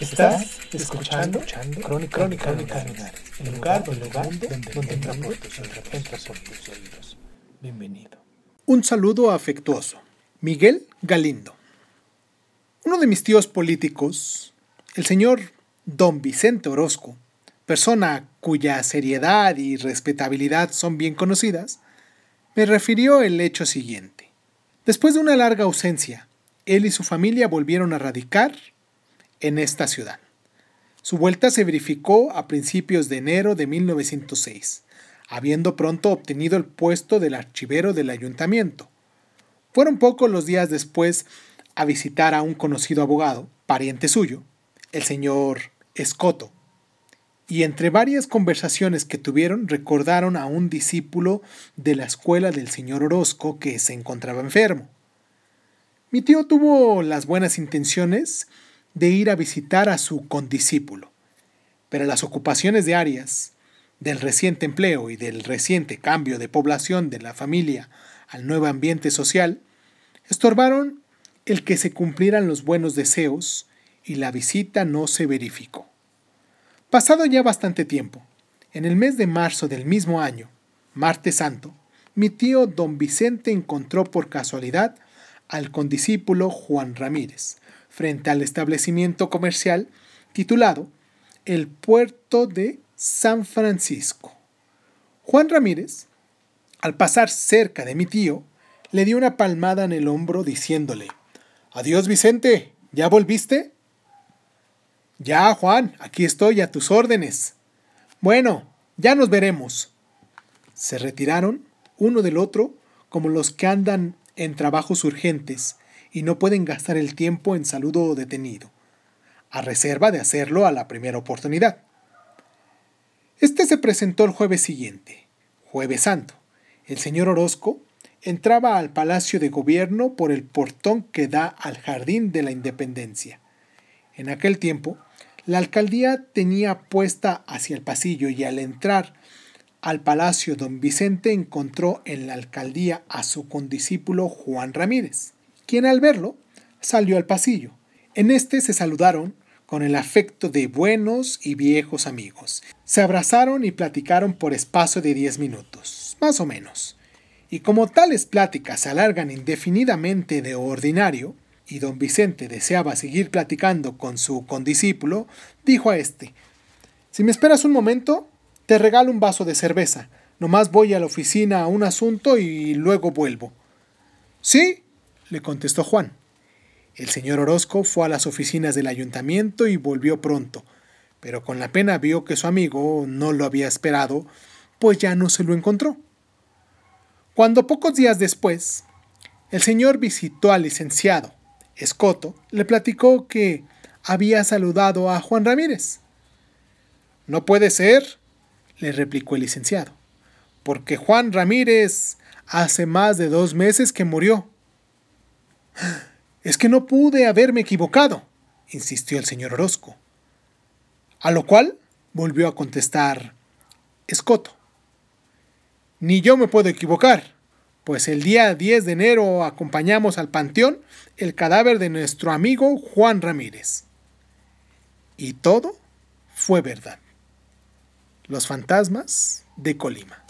Estás escuchando, Crónica, Crónica, Lunares, el lugar, el lugar donde, donde oídos, entra por tus oídos. Bienvenido. Un saludo afectuoso. Miguel Galindo. Uno de mis tíos políticos, el señor don Vicente Orozco, persona cuya seriedad y respetabilidad son bien conocidas, me refirió el hecho siguiente. Después de una larga ausencia, él y su familia volvieron a radicar en esta ciudad. Su vuelta se verificó a principios de enero de 1906, habiendo pronto obtenido el puesto del archivero del ayuntamiento. Fueron pocos los días después a visitar a un conocido abogado, pariente suyo, el señor Escoto, y entre varias conversaciones que tuvieron recordaron a un discípulo de la escuela del señor Orozco que se encontraba enfermo. Mi tío tuvo las buenas intenciones de ir a visitar a su condiscípulo, pero las ocupaciones diarias del reciente empleo y del reciente cambio de población de la familia al nuevo ambiente social estorbaron el que se cumplieran los buenos deseos y la visita no se verificó. Pasado ya bastante tiempo, en el mes de marzo del mismo año, martes santo, mi tío don Vicente encontró por casualidad al condiscípulo Juan Ramírez, frente al establecimiento comercial titulado El Puerto de San Francisco. Juan Ramírez, al pasar cerca de mi tío, le dio una palmada en el hombro diciéndole, Adiós Vicente, ¿ya volviste? Ya, Juan, aquí estoy a tus órdenes. Bueno, ya nos veremos. Se retiraron uno del otro como los que andan en trabajos urgentes y no pueden gastar el tiempo en saludo detenido, a reserva de hacerlo a la primera oportunidad. Este se presentó el jueves siguiente, jueves santo. El señor Orozco entraba al Palacio de Gobierno por el portón que da al Jardín de la Independencia. En aquel tiempo, la alcaldía tenía puesta hacia el pasillo y al entrar al palacio don Vicente encontró en la alcaldía a su condiscípulo Juan Ramírez, quien al verlo salió al pasillo. En este se saludaron con el afecto de buenos y viejos amigos. Se abrazaron y platicaron por espacio de diez minutos, más o menos. Y como tales pláticas se alargan indefinidamente de ordinario, y don Vicente deseaba seguir platicando con su condiscípulo, dijo a éste, Si me esperas un momento, te regalo un vaso de cerveza. Nomás voy a la oficina a un asunto y luego vuelvo. Sí, le contestó Juan. El señor Orozco fue a las oficinas del ayuntamiento y volvió pronto, pero con la pena vio que su amigo no lo había esperado, pues ya no se lo encontró. Cuando pocos días después, el señor visitó al licenciado, Escoto le platicó que había saludado a Juan Ramírez. No puede ser, le replicó el licenciado, porque Juan Ramírez hace más de dos meses que murió. Es que no pude haberme equivocado, insistió el señor Orozco. A lo cual volvió a contestar Escoto. Ni yo me puedo equivocar, pues el día 10 de enero acompañamos al panteón el cadáver de nuestro amigo Juan Ramírez. Y todo fue verdad. Los fantasmas de Colima.